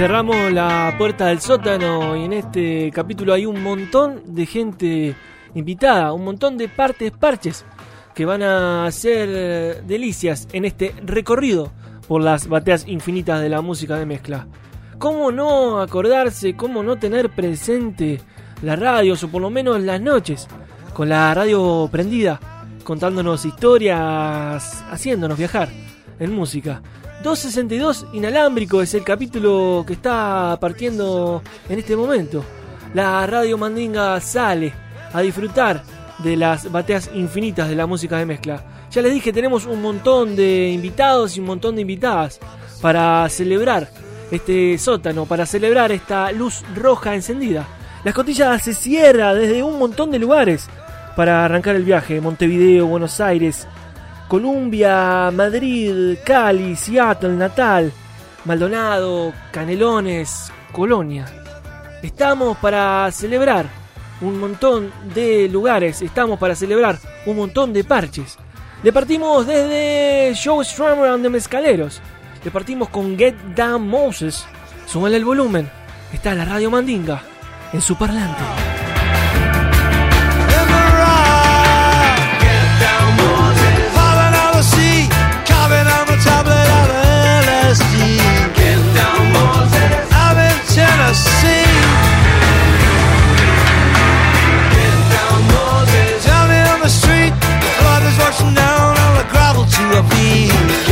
Cerramos la puerta del sótano y en este capítulo hay un montón de gente invitada, un montón de partes parches que van a hacer eh, delicias en este recorrido por las bateas infinitas de la música de mezcla. ¿Cómo no acordarse, cómo no tener presente la radio, o por lo menos las noches, con la radio prendida, contándonos historias, haciéndonos viajar en música? 262 inalámbrico es el capítulo que está partiendo en este momento. La radio Mandinga sale a disfrutar de las bateas infinitas de la música de mezcla. Ya les dije, tenemos un montón de invitados y un montón de invitadas para celebrar este sótano, para celebrar esta luz roja encendida. La escotilla se cierra desde un montón de lugares para arrancar el viaje. Montevideo, Buenos Aires, Columbia, Madrid, Cali, Seattle, Natal, Maldonado, Canelones, Colonia. Estamos para celebrar un montón de lugares, estamos para celebrar un montón de parches. Le partimos desde Show Strummer and the Mezcaleros. Le partimos con Get Down Moses. Súbale el volumen. Está la radio Mandinga en su parlante. Tennessee. Down on the street, blood is washing down on the gravel to a beat.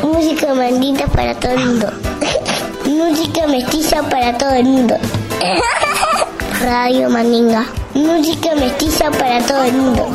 Música mandinga para todo el mundo. Música mestiza para todo el mundo. Radio Mandinga. Música mestiza para todo el mundo.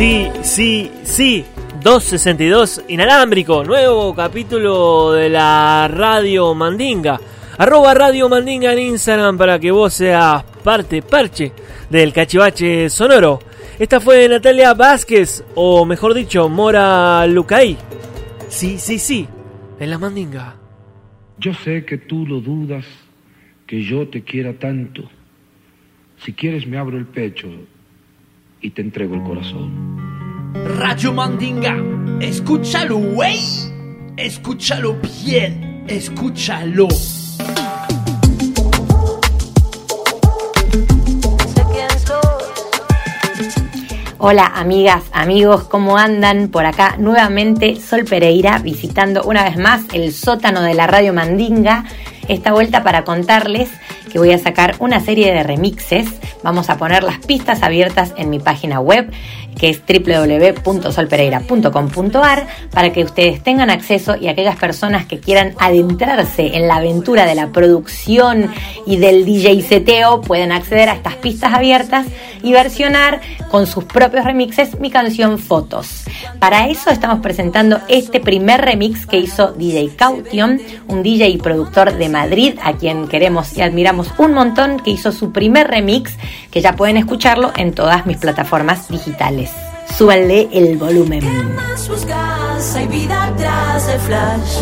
Sí, sí, sí. 262 inalámbrico, nuevo capítulo de la Radio Mandinga. Arroba Radio Mandinga en Instagram para que vos seas parte, parche del cachivache sonoro. Esta fue Natalia Vázquez, o mejor dicho, Mora Lucay. Sí, sí, sí, en la Mandinga. Yo sé que tú lo dudas, que yo te quiera tanto. Si quieres me abro el pecho y te entrego el corazón. Radio Mandinga, escúchalo, güey. Escúchalo bien, escúchalo. Hola amigas, amigos, ¿cómo andan? Por acá nuevamente Sol Pereira visitando una vez más el sótano de la Radio Mandinga. Esta vuelta para contarles que voy a sacar una serie de remixes. Vamos a poner las pistas abiertas en mi página web, que es www.solpereira.com.ar, para que ustedes tengan acceso y aquellas personas que quieran adentrarse en la aventura de la producción y del DJ seteo pueden acceder a estas pistas abiertas y versionar con sus propios remixes mi canción Fotos. Para eso estamos presentando este primer remix que hizo DJ Caution, un DJ productor de Madrid a quien queremos y admiramos un montón, que hizo su primer remix, que ya pueden escucharlo en todas mis plataformas digitales. Súbanle el volumen. ¿Qué más buscas? Hay vida atrás del flash.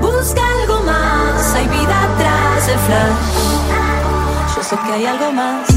Busca algo más, hay vida atrás del flash. Yo sé que hay algo más.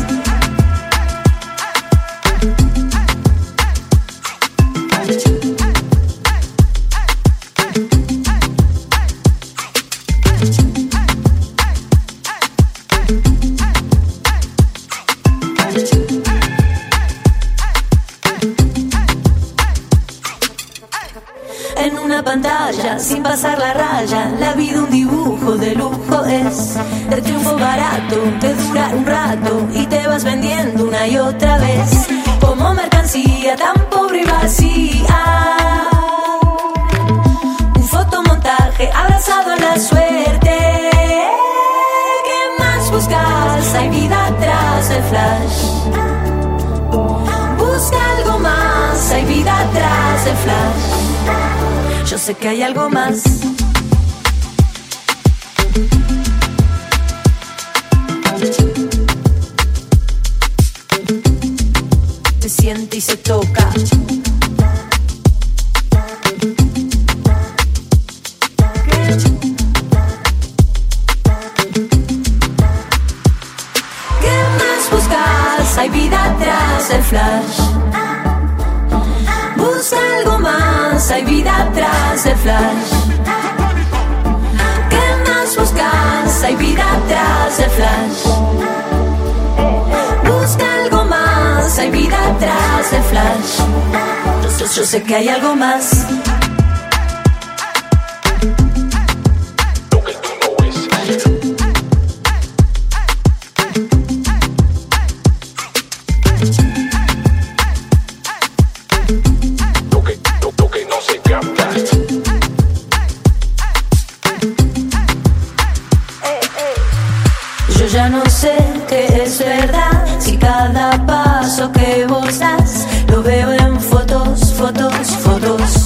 Ya no sé qué es verdad si cada paso que vos das lo veo en fotos, fotos, fotos.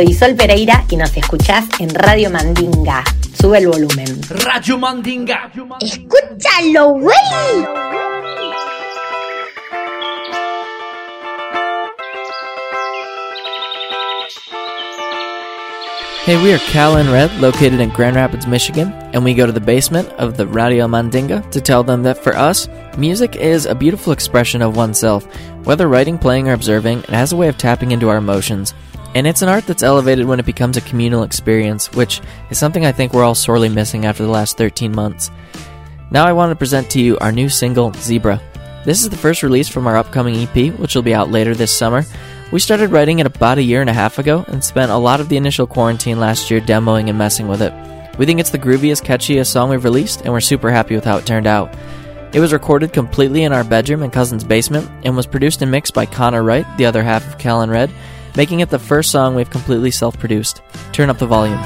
Soy Sol Pereira y nos escuchás en Radio Mandinga. Sube el volumen. Radio Mandinga. Escúchalo, güey. Hey, we are Cal and Red, located in Grand Rapids, Michigan, and we go to the basement of the Radio Mandinga to tell them that for us, music is a beautiful expression of oneself. Whether writing, playing, or observing, it has a way of tapping into our emotions. And it's an art that's elevated when it becomes a communal experience, which is something I think we're all sorely missing after the last 13 months. Now I want to present to you our new single, Zebra. This is the first release from our upcoming EP, which will be out later this summer. We started writing it about a year and a half ago and spent a lot of the initial quarantine last year demoing and messing with it. We think it's the grooviest, catchiest song we've released, and we're super happy with how it turned out. It was recorded completely in our bedroom and cousin's basement and was produced and mixed by Connor Wright, the other half of Callan Red, making it the first song we've completely self produced. Turn up the volume.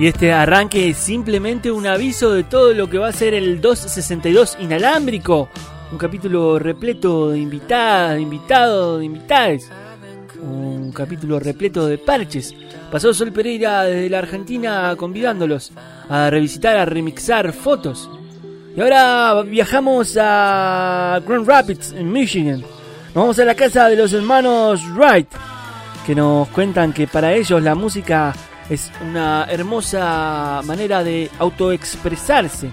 Y este arranque es simplemente un aviso de todo lo que va a ser el 262 inalámbrico. Un capítulo repleto de invitadas, de invitados, de invitades. Un capítulo repleto de parches. Pasó Sol Pereira desde la Argentina convidándolos a revisitar, a remixar fotos. Y ahora viajamos a Grand Rapids, en Michigan. Nos vamos a la casa de los hermanos Wright, que nos cuentan que para ellos la música es una hermosa manera de autoexpresarse,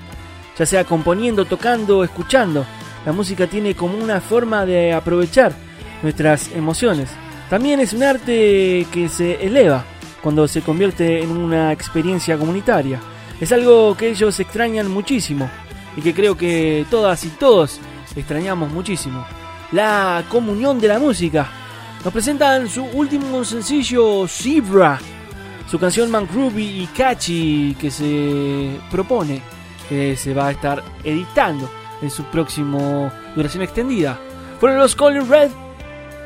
ya sea componiendo, tocando, escuchando. La música tiene como una forma de aprovechar nuestras emociones. También es un arte que se eleva cuando se convierte en una experiencia comunitaria. Es algo que ellos extrañan muchísimo y que creo que todas y todos extrañamos muchísimo. La comunión de la música. Nos presentan su último sencillo, Zebra, su canción Man Groovy y Catchy que se propone que se va a estar editando en su próximo duración extendida. Fueron los Colin Red.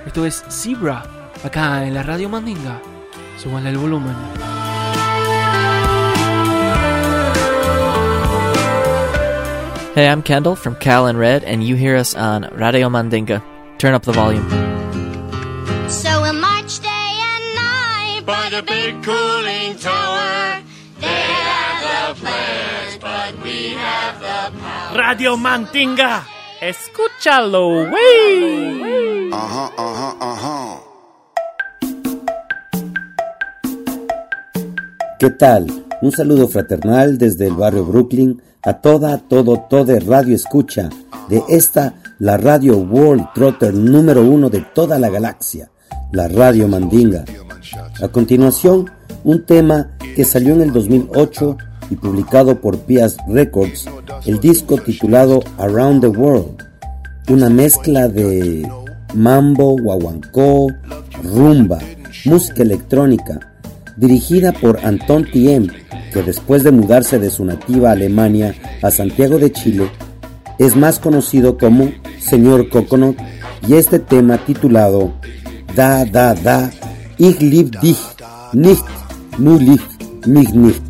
Esto es Zebra, acá en la Radio Mandinga. Súbanle el volumen. Hey, I'm Kendall from Cal and Red, and you hear us on Radio Mandinga. Turn up the volume. The big cooling tower. They have the plans, but we have the power. Radio Mandinga. Escúchalo, wey. Ajá, ajá, ajá. ¿Qué tal? Un saludo fraternal desde el barrio Brooklyn a toda, todo, todo radio escucha de esta, la radio World Trotter número uno de toda la galaxia, la radio Mandinga. A continuación, un tema que salió en el 2008 y publicado por Pias Records, el disco titulado Around the World, una mezcla de mambo, guaguancó, rumba, música electrónica, dirigida por Anton Tiem, que después de mudarse de su nativa Alemania a Santiago de Chile, es más conocido como Señor Coconut y este tema titulado Da Da Da Ich lieb dich nicht, nur lieb mich nicht.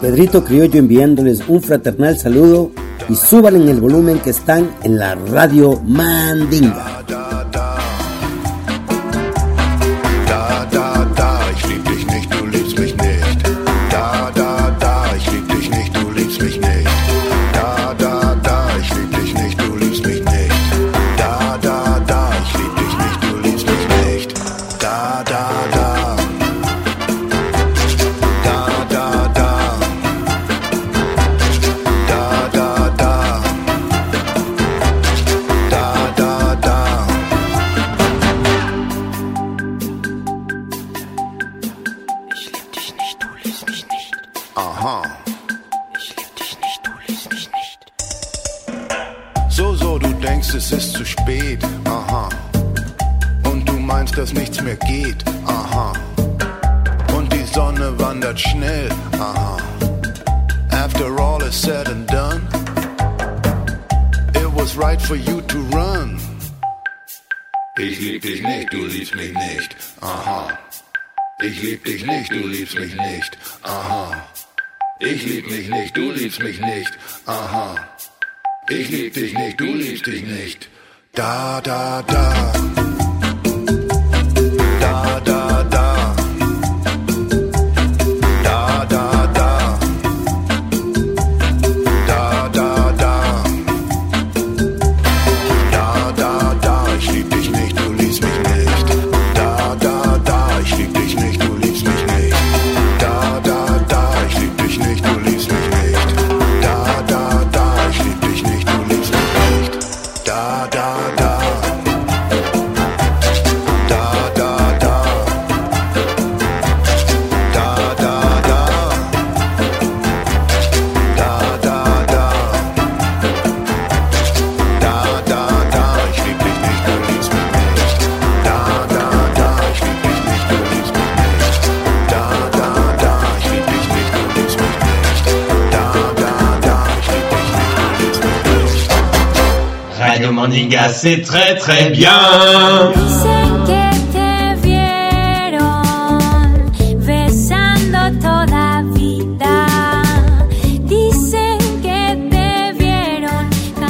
Pedrito Criollo enviándoles un fraternal saludo y suban en el volumen que están en la radio Mandinga. Sonne wandert schnell. Aha. After all is said and done, it was right for you to run. Ich lieb dich nicht, du liebst mich nicht. Aha. Ich lieb dich nicht, du liebst mich nicht. Aha. Ich lieb mich nicht, du liebst mich nicht. Aha. Ich lieb dich nicht, du liebst dich nicht. Da, da. Da, da, da.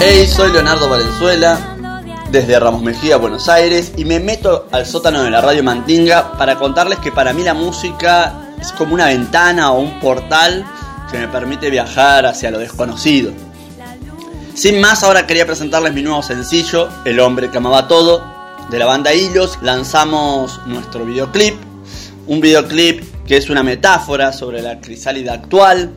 Hey, soy Leonardo Valenzuela, desde Ramos Mejía, Buenos Aires, y me meto al sótano de la radio Mantinga para contarles que para mí la música es como una ventana o un portal que me permite viajar hacia lo desconocido. Sin más, ahora quería presentarles mi nuevo sencillo, El hombre que amaba todo, de la banda Hilos. Lanzamos nuestro videoclip, un videoclip que es una metáfora sobre la crisálida actual,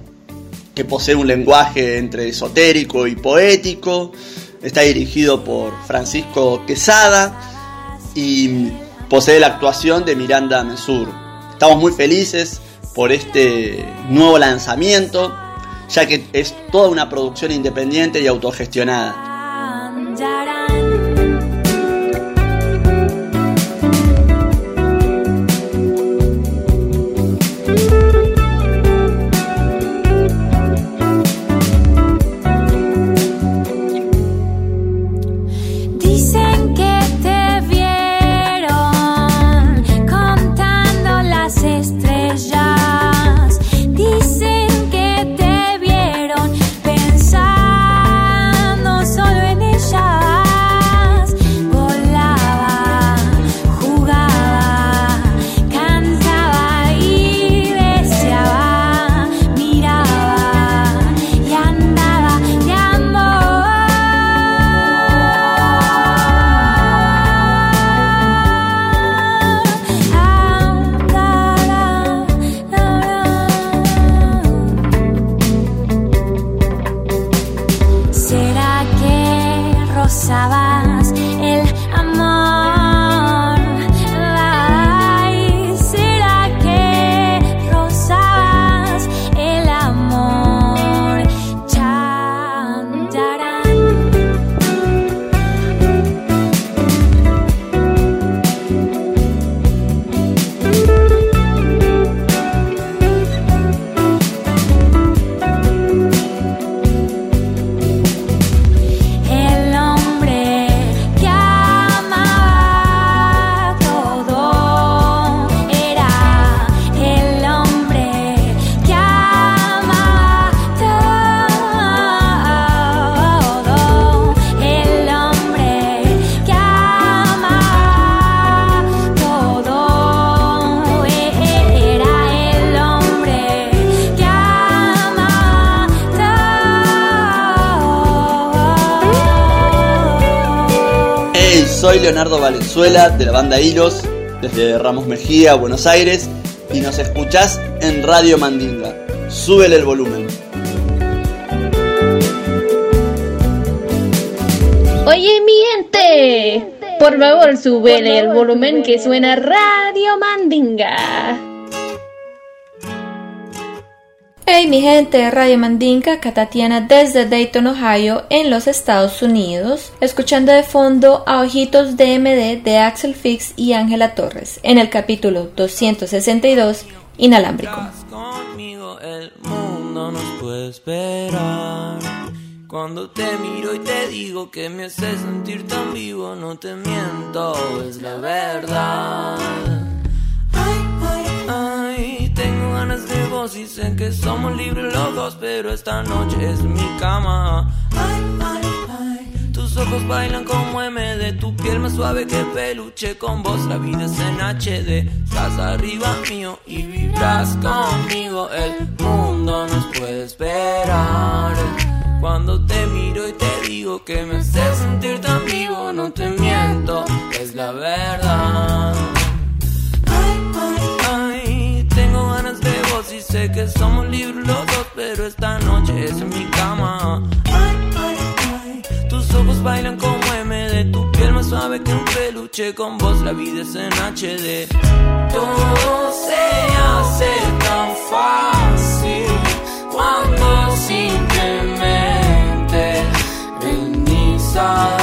que posee un lenguaje entre esotérico y poético. Está dirigido por Francisco Quesada y posee la actuación de Miranda Mesur. Estamos muy felices por este nuevo lanzamiento, ya que es toda una producción independiente y autogestionada. Valenzuela de la banda Hilos, desde Ramos Mejía, Buenos Aires, y nos escuchás en Radio Mandinga. Súbele el volumen. Oye, mi gente, por favor, súbele el volumen que suena Radio Mandinga. Hey mi gente Radio Mandinka, Catatiana desde Dayton, Ohio, en los Estados Unidos, escuchando de fondo a Ojitos DMD de Axel Fix y Ángela Torres, en el capítulo 262, Inalámbrico. conmigo el mundo nos puede esperar. Cuando te miro y te digo que me hace sentir tan vivo, no te miento, es la verdad. Ganas de vos y sé que somos libres los pero esta noche es mi cama. Ay, ay, ay, tus ojos bailan como M de tu piel más suave que peluche con vos. La vida es en HD, estás arriba mío y vibras conmigo. El mundo nos puede esperar. Cuando te miro y te digo que me hace sentir tan vivo, no te miento, es la verdad. Sé que somos libres los dos, pero esta noche es en mi cama. Ay, ay, ay, tus ojos bailan como M de tu piel más suave que un peluche con vos, la vida es en HD. Todo se hace tan fácil cuando simplemente venís a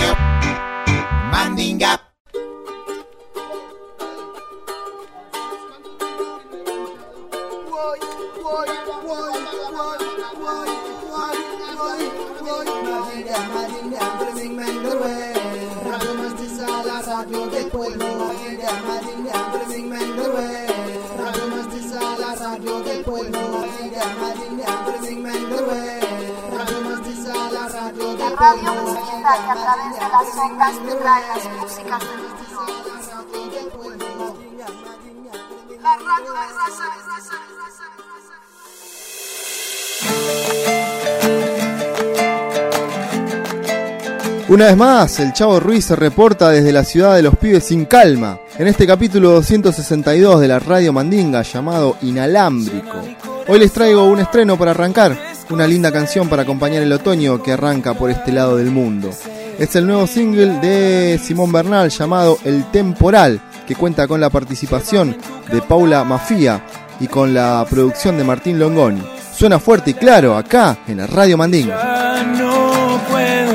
Una vez más, el Chavo Ruiz se reporta desde la ciudad de los pibes sin calma, en este capítulo 262 de la Radio Mandinga llamado Inalámbrico. Hoy les traigo un estreno para arrancar, una linda canción para acompañar el otoño que arranca por este lado del mundo. Es el nuevo single de Simón Bernal llamado El Temporal, que cuenta con la participación de Paula Mafia y con la producción de Martín Longoni. Suena fuerte y claro acá en la Radio Mandinga. Ya no puedo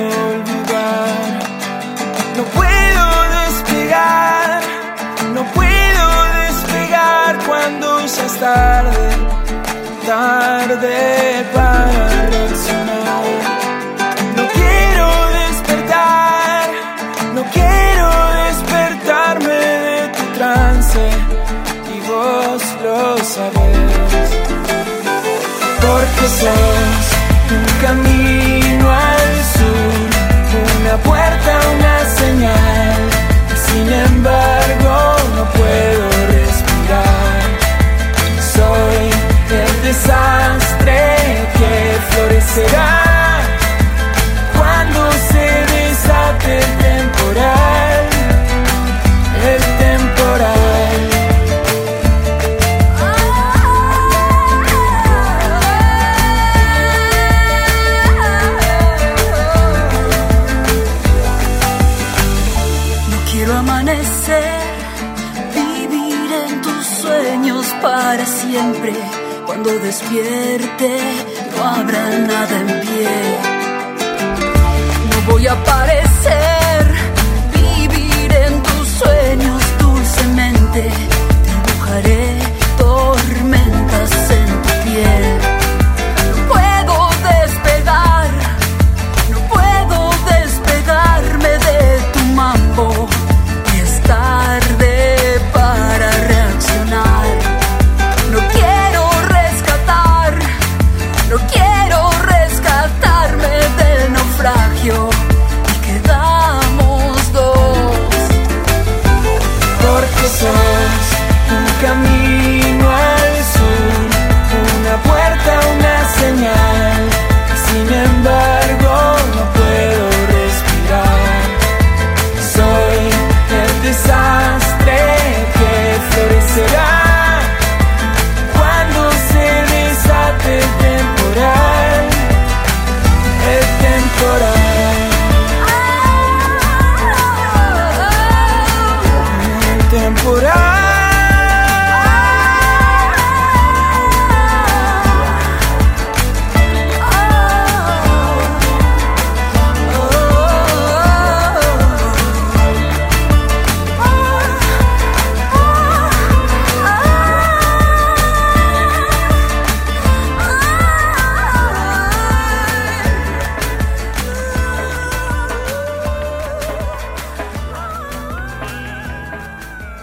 despegar, no puedo despegar cuando es tarde, tarde para. Quiero despertarme de tu trance y vos lo sabés porque sos un camino al sur, una puerta, una señal. Sin embargo, no puedo respirar. Soy el desastre que florecerá siempre. Cuando despierte, no habrá nada en pie. No voy a aparecer, vivir en tus sueños dulcemente. Dibujaré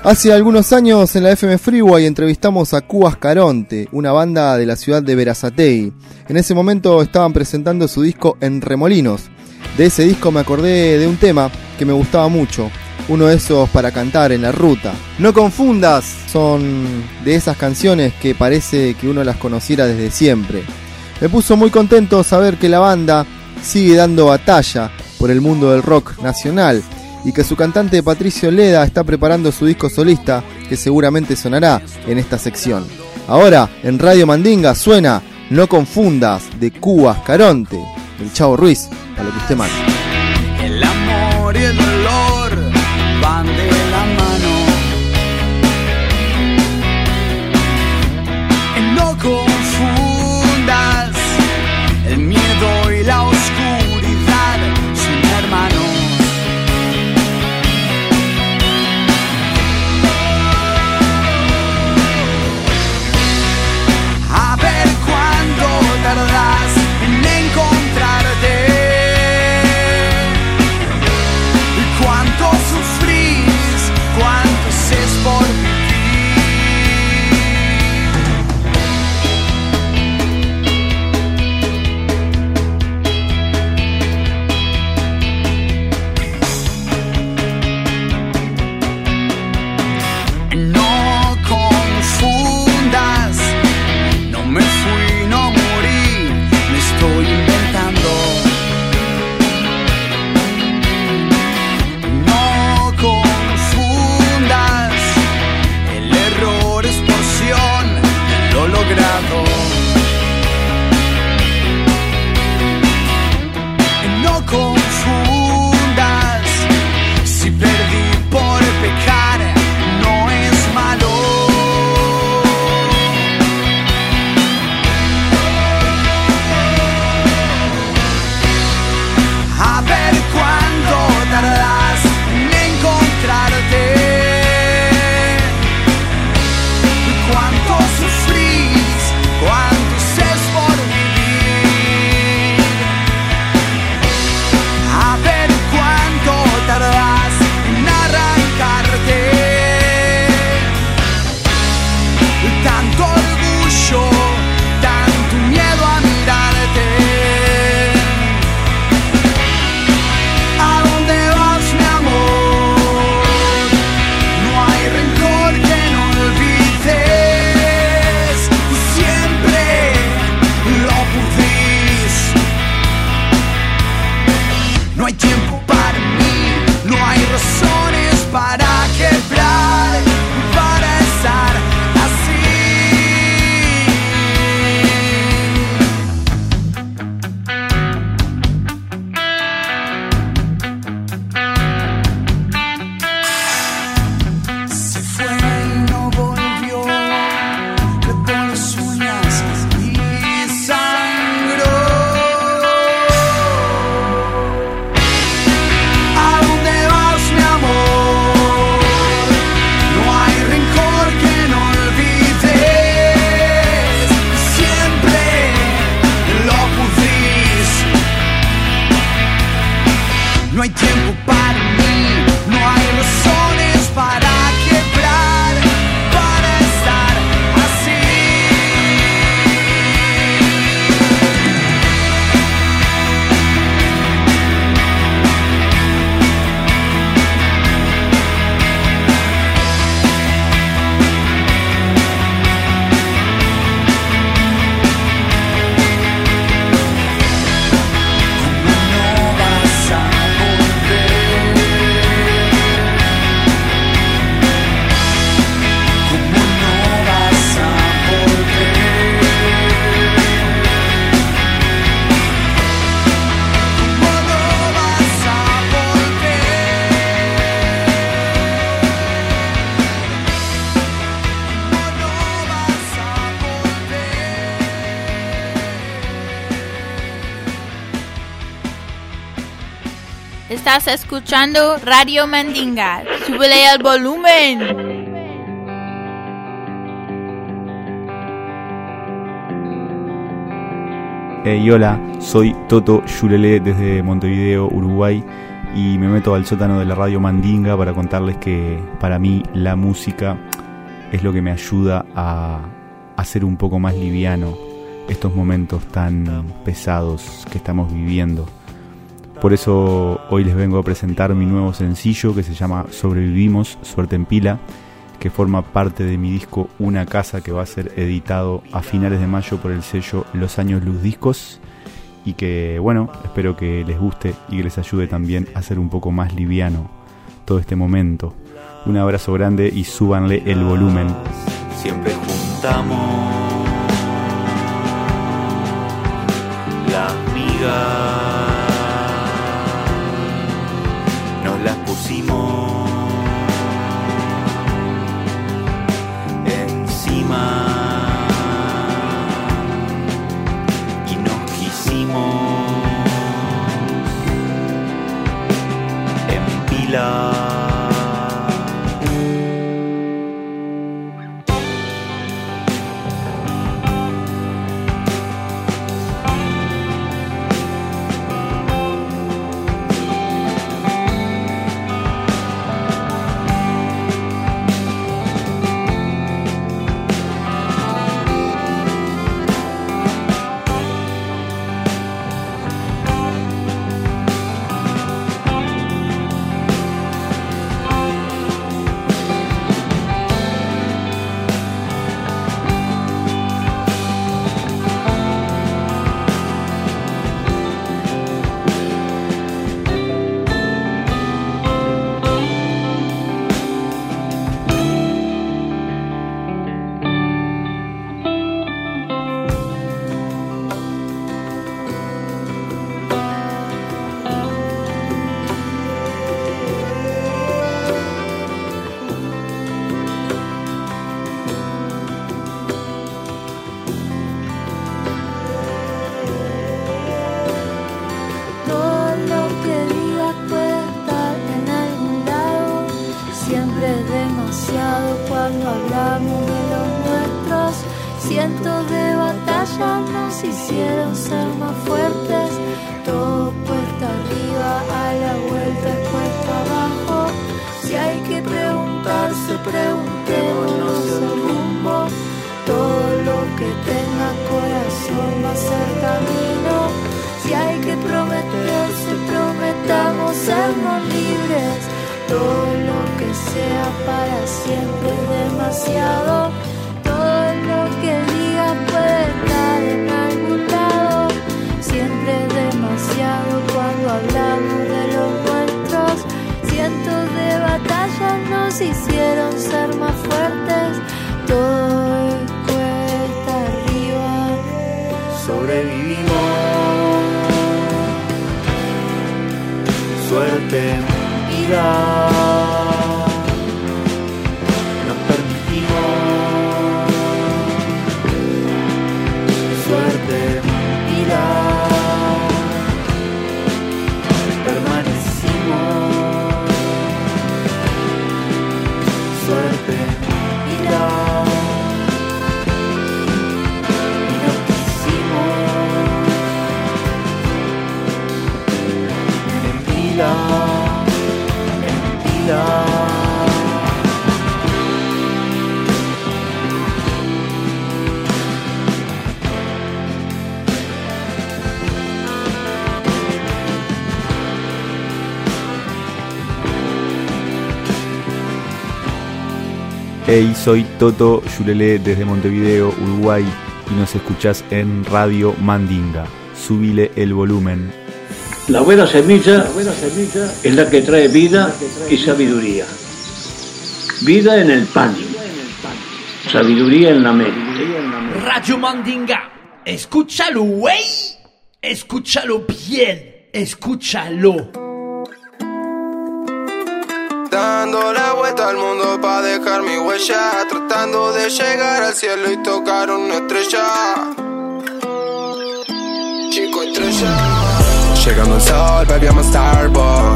Hace algunos años en la FM Freeway entrevistamos a Cubas Caronte, una banda de la ciudad de Verazatei. En ese momento estaban presentando su disco En Remolinos. De ese disco me acordé de un tema que me gustaba mucho, uno de esos para cantar en la ruta. No confundas, son de esas canciones que parece que uno las conociera desde siempre. Me puso muy contento saber que la banda sigue dando batalla por el mundo del rock nacional y que su cantante Patricio Leda está preparando su disco solista que seguramente sonará en esta sección. Ahora en Radio Mandinga suena No confundas de Cubas Caronte, del Chavo Ruiz, a lo que usted manda. No hay tiempo para Estás escuchando Radio Mandinga. Súbele el volumen. Hey, hola, soy Toto Yulele desde Montevideo, Uruguay. y me meto al sótano de la radio Mandinga para contarles que para mí la música es lo que me ayuda a hacer un poco más liviano estos momentos tan pesados que estamos viviendo. Por eso hoy les vengo a presentar mi nuevo sencillo que se llama Sobrevivimos, Suerte en Pila, que forma parte de mi disco Una Casa que va a ser editado a finales de mayo por el sello Los Años Luz Discos y que bueno, espero que les guste y que les ayude también a hacer un poco más liviano todo este momento. Un abrazo grande y súbanle el volumen. Siempre juntamos las migas, pusimos cuando hablamos de los nuestros. Cientos de batallas nos hicieron ser más fuertes. Todo cuesta arriba, a la vuelta es cuesta abajo. Si hay que preguntarse, preguntémonos el rumbo. Todo lo que tenga corazón va a ser camino. Si hay que prometerse, prometamos sernos libres. Todo sea para siempre demasiado. Todo lo que digas puede estar en algún lado. Siempre demasiado cuando hablamos de los nuestros. Cientos de batallas nos hicieron ser más fuertes. Todo es cuesta arriba. sobrevivimos. Suerte vida. Hey, soy Toto Yulele desde Montevideo, Uruguay, y nos escuchás en Radio Mandinga. Subile el volumen. La buena semilla es la que trae vida y sabiduría. Vida en el pan, sabiduría en la mente. Radio Mandinga, escúchalo, güey. Escúchalo bien, escúchalo. Dando la vuelta al mundo para dejar mi huella, tratando de llegar al cielo y tocar una estrella. Chico estrella. Llegando al sol, baby, I'm a starboy.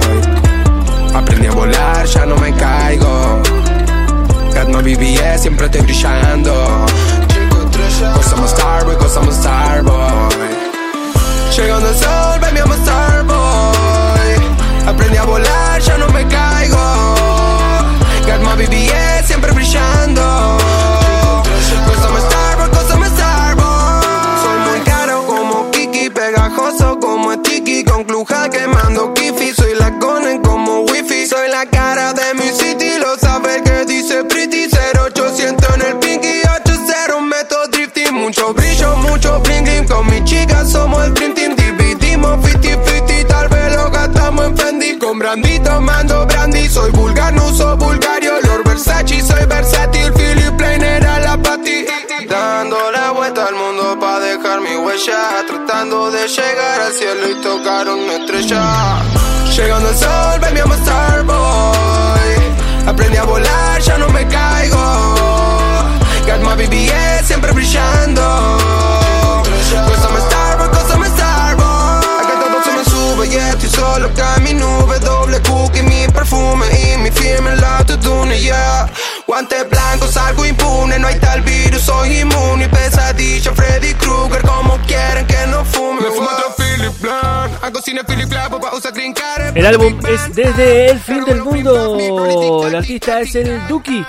Aprendí a volar, ya no me caigo. Gatno BBS, siempre estoy brillando. Chico estrella. A starboy, a starboy. Llegando al sol, baby, I'm starboy. Aprendí a volar. Alma BBS siempre brillando. Cósame Starbucks, cósame Starbucks Soy muy caro como Kiki, pegajoso como Tiki, Con Cluja quemando Kifi, soy la Conan como Wifi. Soy la cara de mi city, lo sabes que dice Pretty. 0800 en el pinky, 80 meto drifting. Mucho brillo, mucho bling con mi chica somos el dream Con brandy tomando brandy. Soy vulgar, no uso vulgario. Lord Versace, soy versátil. Philip Plain era la pati. Dando la vuelta al mundo pa' dejar mi huella. Tratando de llegar al cielo y tocar una estrella. Llegando al sol, I'm a star boy. Aprendí a volar, ya no me caigo. Got my siempre brillando. Guantes blancos, algo impune, no hay tal virus, soy inmune. Pesadilla, Freddy Krueger, como quieren que no fume. Me fumo otro Philip Blanc, hago cine Philip Blanc, pa' usar green card. El álbum es Desde el fin del mundo. El artista es el Duki.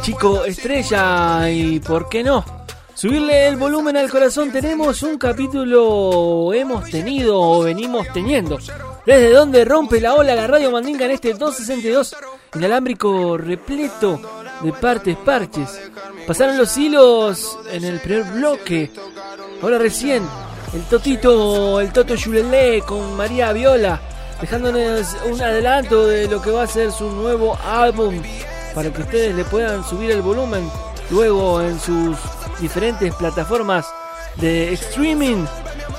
Chico estrella y por qué no. Subirle el volumen al corazón tenemos un capítulo hemos tenido o venimos teniendo. Desde donde rompe la ola la radio mandinga en este 262 inalámbrico repleto de partes parches. Pasaron los hilos en el primer bloque. Ahora recién el Totito, el Toto Yulelé con María Viola, dejándonos un adelanto de lo que va a ser su nuevo álbum para que ustedes le puedan subir el volumen luego en sus diferentes plataformas de streaming.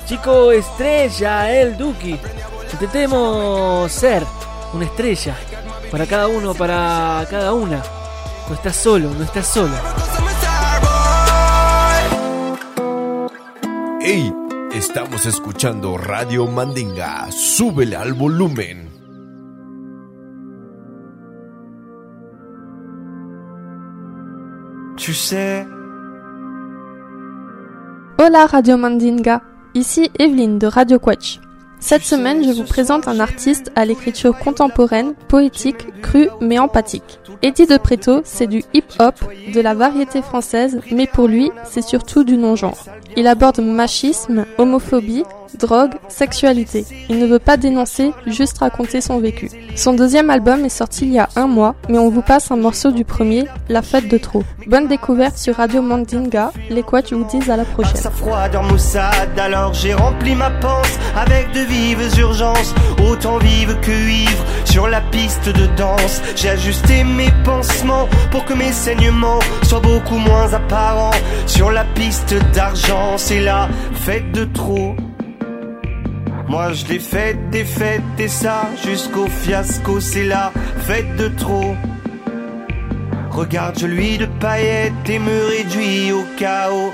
Chico estrella, el Duki. Intentemos ser una estrella para cada uno, para cada una. No estás solo, no estás sola. ¡Ey! Estamos escuchando Radio Mandinga. Súbele al volumen. Tu sais. Hola Radio Mandinga, ici Evelyne de Radio Quatch. Cette semaine, je vous présente un artiste à l'écriture contemporaine, poétique, crue mais empathique. Eddie de Preto, c'est du hip-hop, de la variété française, mais pour lui, c'est surtout du non-genre. Il aborde machisme, homophobie, drogue, sexualité. Il ne veut pas dénoncer, juste raconter son vécu. Son deuxième album est sorti il y a un mois, mais on vous passe un morceau du premier, La fête de trop. Bonne découverte sur Radio Mandinga, les Quatch vous disent à la prochaine. Vives urgences, autant vives que ivres. Sur la piste de danse, j'ai ajusté mes pansements pour que mes saignements soient beaucoup moins apparents. Sur la piste d'argent, c'est la fête de trop. Moi je l'ai faite, des fêtes et ça jusqu'au fiasco, c'est la fête de trop. Regarde, je lui de paillettes et me réduis au chaos.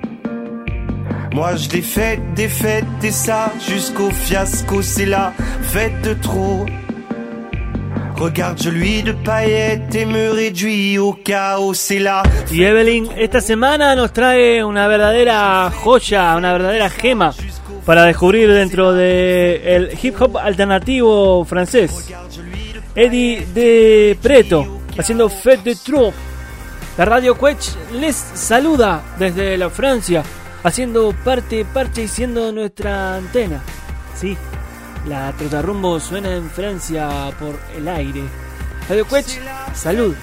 Moi je l'ai faite, des fêtes et ça jusqu'au fiasco, c'est la fête de trop. Regarde, je lui de paillettes et me réduis au chaos, c'est la Y Evelyn esta semana nos trae una verdadera joya, una verdadera gema para descubrir dentro de hip hop alternativo francés. Eddie de Preto haciendo Fête de Trop. La radio Quetch les saluda desde la Francia, haciendo parte parche y siendo nuestra antena. Sí, la Trotarrumbo suena en Francia por el aire. Radio Quetch, salud.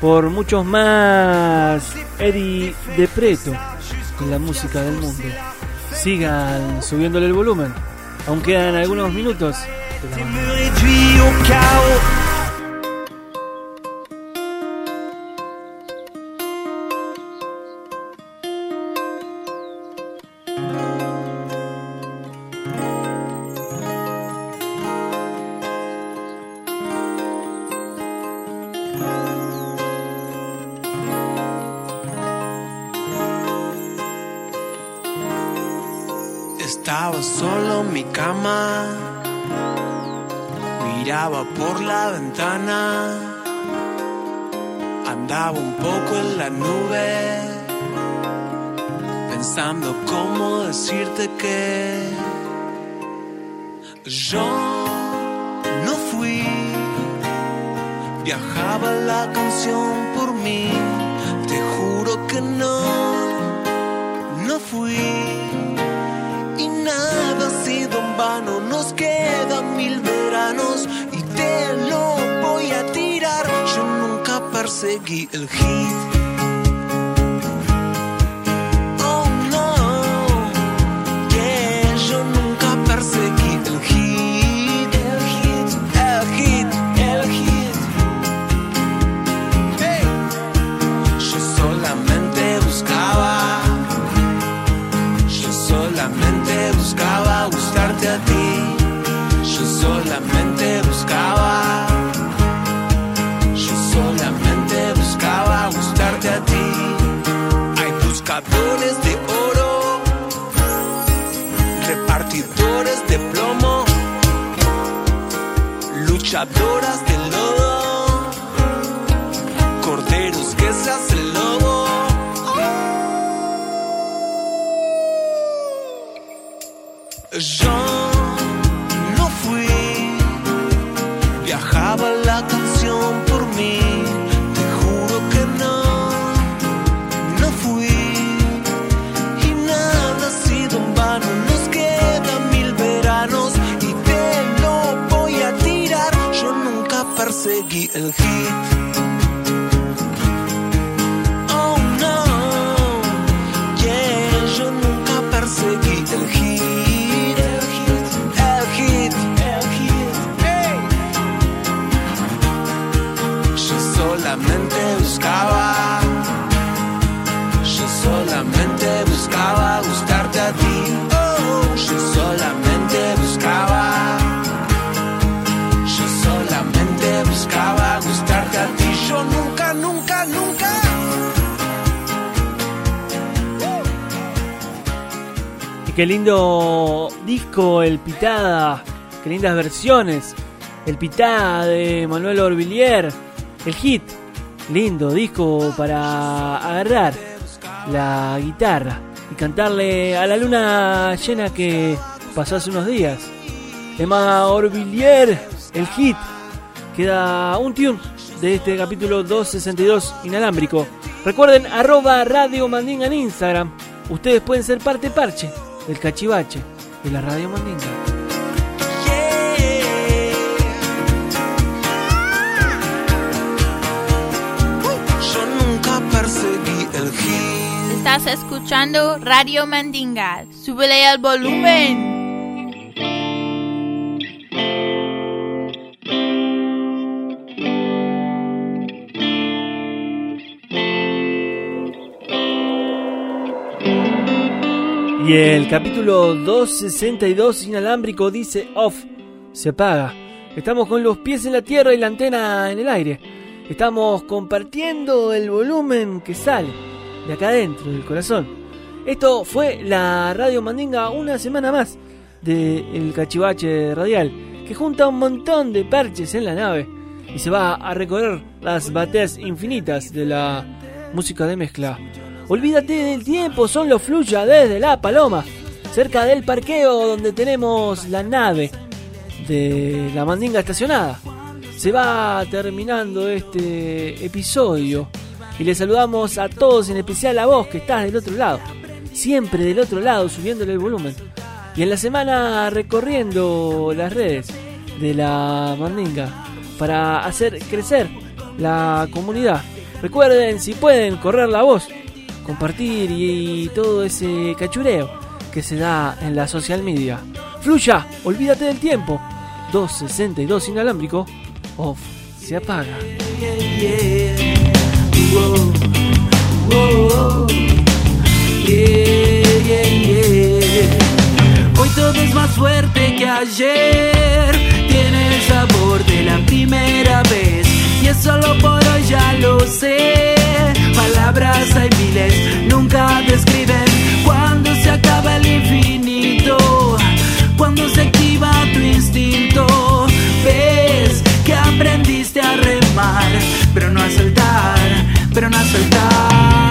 Por muchos más Eddie de Preto en la música del mundo. Sigan subiéndole el volumen. Aún quedan algunos minutos. Que yo no fui, viajaba la canción por mí, te juro que no, no fui y nada ha sido en vano. Nos quedan mil veranos y te lo voy a tirar. Yo nunca perseguí el hit. Solamente buscaba. Yo solamente buscaba gustarte a ti. Hay buscadores de oro, repartidores de plomo, luchadoras de lodo, corderos que se hacen lobo. Yo perseguí qué lindo disco el Pitada, qué lindas versiones. El Pitada de Manuel Orvillier, el hit, lindo disco para agarrar la guitarra y cantarle a la luna llena que pasó hace unos días. Emma Orvillier, el hit, queda un tune de este capítulo 262 inalámbrico. Recuerden arroba Radio Mandinga en Instagram. Ustedes pueden ser parte parche del cachivache de la Radio Mandinga. Yo nunca perseguí el hit. Estás escuchando Radio Mandinga. Súbele el volumen. Y el capítulo 262 inalámbrico dice off, se apaga. Estamos con los pies en la tierra y la antena en el aire. Estamos compartiendo el volumen que sale de acá adentro, del corazón. Esto fue la Radio Mandinga una semana más del cachivache radial, que junta un montón de parches en la nave y se va a recorrer las bateas infinitas de la música de mezcla. Olvídate del tiempo, son los fluya desde la paloma, cerca del parqueo donde tenemos la nave de la mandinga estacionada. Se va terminando este episodio y le saludamos a todos, en especial a vos que estás del otro lado, siempre del otro lado subiéndole el volumen. Y en la semana recorriendo las redes de la mandinga para hacer crecer la comunidad. Recuerden, si pueden, correr la voz, compartir y, todo ese cachureo que se da en la social media. Fluya, olvídate del tiempo. 262 inalámbrico, off, se apaga. Hoy todo es más fuerte que ayer. Tiene el sabor de la primera vez. Y es solo por siempre cuando se acaba el infinito, cuando se activa tu instinto. Ves que aprendiste a remar, pero no a soltar, pero no a soltar.